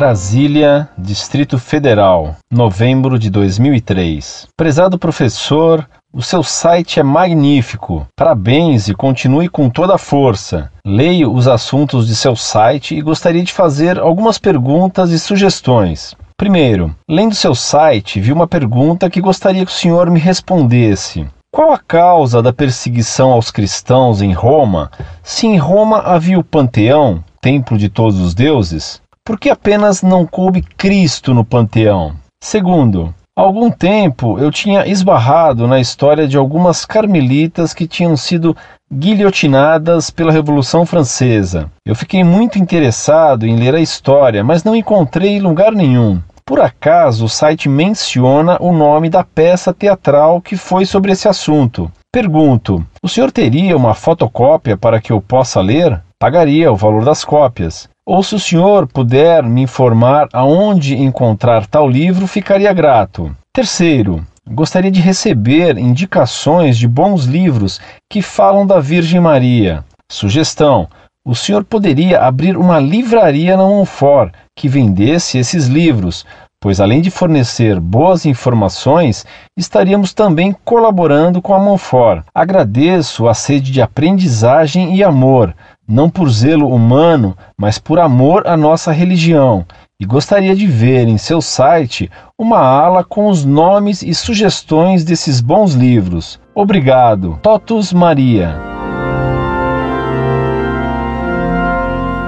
Brasília, Distrito Federal, novembro de 2003. Prezado professor, o seu site é magnífico. Parabéns e continue com toda a força. Leio os assuntos de seu site e gostaria de fazer algumas perguntas e sugestões. Primeiro, lendo seu site, vi uma pergunta que gostaria que o senhor me respondesse. Qual a causa da perseguição aos cristãos em Roma, se em Roma havia o panteão, templo de todos os deuses? Por que apenas não coube Cristo no panteão? Segundo, Há algum tempo eu tinha esbarrado na história de algumas carmelitas que tinham sido guilhotinadas pela Revolução Francesa. Eu fiquei muito interessado em ler a história, mas não encontrei lugar nenhum. Por acaso, o site menciona o nome da peça teatral que foi sobre esse assunto. Pergunto: o senhor teria uma fotocópia para que eu possa ler? Pagaria o valor das cópias. Ou se o senhor puder me informar aonde encontrar tal livro, ficaria grato. Terceiro, gostaria de receber indicações de bons livros que falam da Virgem Maria. Sugestão: o senhor poderia abrir uma livraria na Monfort que vendesse esses livros, pois além de fornecer boas informações, estaríamos também colaborando com a Monfort. Agradeço a sede de aprendizagem e amor não por zelo humano, mas por amor à nossa religião, e gostaria de ver em seu site uma ala com os nomes e sugestões desses bons livros. Obrigado. Totus Maria.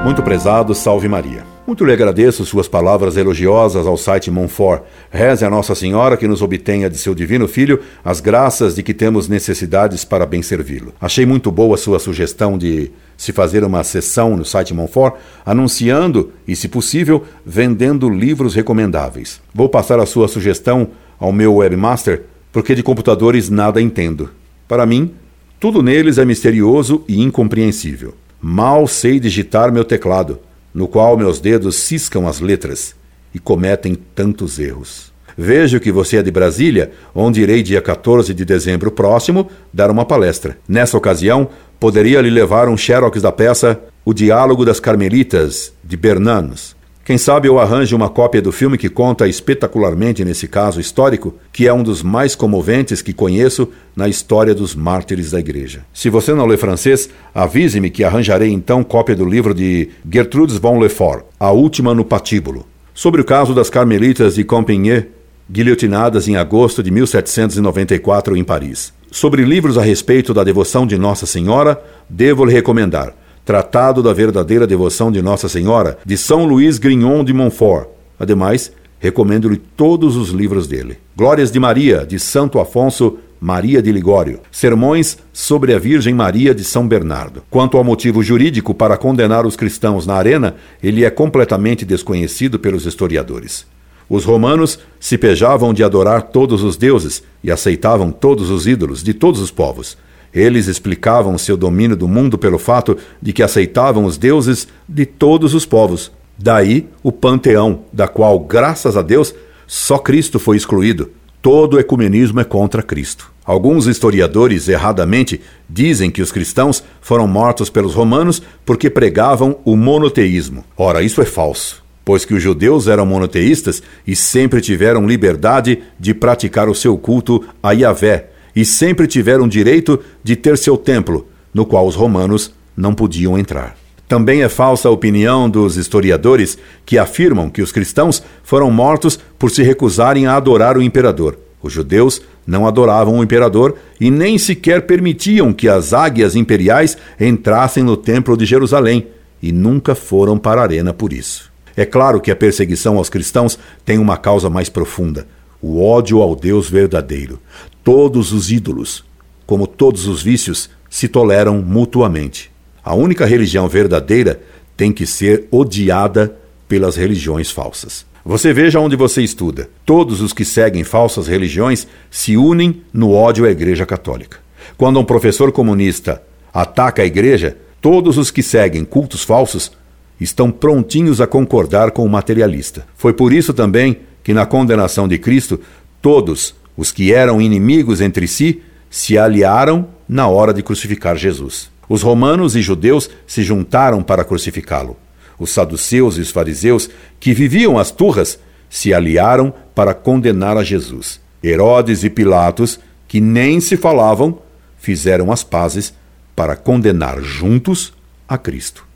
Muito prezado, salve Maria. Muito lhe agradeço suas palavras elogiosas ao site Monfort. Reze a Nossa Senhora que nos obtenha de seu divino Filho as graças de que temos necessidades para bem servi-lo. Achei muito boa sua sugestão de se fazer uma sessão no site Monfort anunciando e, se possível, vendendo livros recomendáveis. Vou passar a sua sugestão ao meu webmaster porque de computadores nada entendo. Para mim, tudo neles é misterioso e incompreensível. Mal sei digitar meu teclado no qual meus dedos ciscam as letras e cometem tantos erros. Vejo que você é de Brasília, onde irei dia 14 de dezembro próximo dar uma palestra. Nessa ocasião, poderia lhe levar um xerox da peça O Diálogo das Carmelitas, de Bernanos, quem sabe eu arranje uma cópia do filme que conta espetacularmente nesse caso histórico, que é um dos mais comoventes que conheço na história dos mártires da igreja. Se você não lê francês, avise-me que arranjarei então cópia do livro de Gertrudes von Lefort, A Última no Patíbulo, sobre o caso das carmelitas de Compigny, guilhotinadas em agosto de 1794 em Paris. Sobre livros a respeito da devoção de Nossa Senhora, devo lhe recomendar Tratado da Verdadeira Devoção de Nossa Senhora, de São Luís Grignon de Montfort. Ademais, recomendo-lhe todos os livros dele. Glórias de Maria, de Santo Afonso Maria de Ligório. Sermões sobre a Virgem Maria de São Bernardo. Quanto ao motivo jurídico para condenar os cristãos na arena, ele é completamente desconhecido pelos historiadores. Os romanos se pejavam de adorar todos os deuses e aceitavam todos os ídolos de todos os povos. Eles explicavam seu domínio do mundo pelo fato de que aceitavam os deuses de todos os povos. Daí o panteão, da qual, graças a Deus, só Cristo foi excluído. Todo ecumenismo é contra Cristo. Alguns historiadores, erradamente, dizem que os cristãos foram mortos pelos romanos porque pregavam o monoteísmo. Ora, isso é falso, pois que os judeus eram monoteístas e sempre tiveram liberdade de praticar o seu culto a Yahvé, e sempre tiveram direito de ter seu templo, no qual os romanos não podiam entrar. Também é falsa a opinião dos historiadores que afirmam que os cristãos foram mortos por se recusarem a adorar o imperador. Os judeus não adoravam o imperador e nem sequer permitiam que as águias imperiais entrassem no templo de Jerusalém e nunca foram para a arena por isso. É claro que a perseguição aos cristãos tem uma causa mais profunda: o ódio ao Deus verdadeiro. Todos os ídolos, como todos os vícios, se toleram mutuamente. A única religião verdadeira tem que ser odiada pelas religiões falsas. Você veja onde você estuda. Todos os que seguem falsas religiões se unem no ódio à Igreja Católica. Quando um professor comunista ataca a Igreja, todos os que seguem cultos falsos estão prontinhos a concordar com o materialista. Foi por isso também que, na condenação de Cristo, todos os que eram inimigos entre si se aliaram na hora de crucificar Jesus. Os romanos e judeus se juntaram para crucificá-lo. Os saduceus e os fariseus, que viviam as turras, se aliaram para condenar a Jesus. Herodes e Pilatos, que nem se falavam, fizeram as pazes para condenar juntos a Cristo.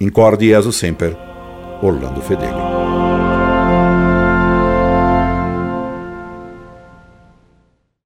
Incorde Jesus Semper, Orlando Fedeli.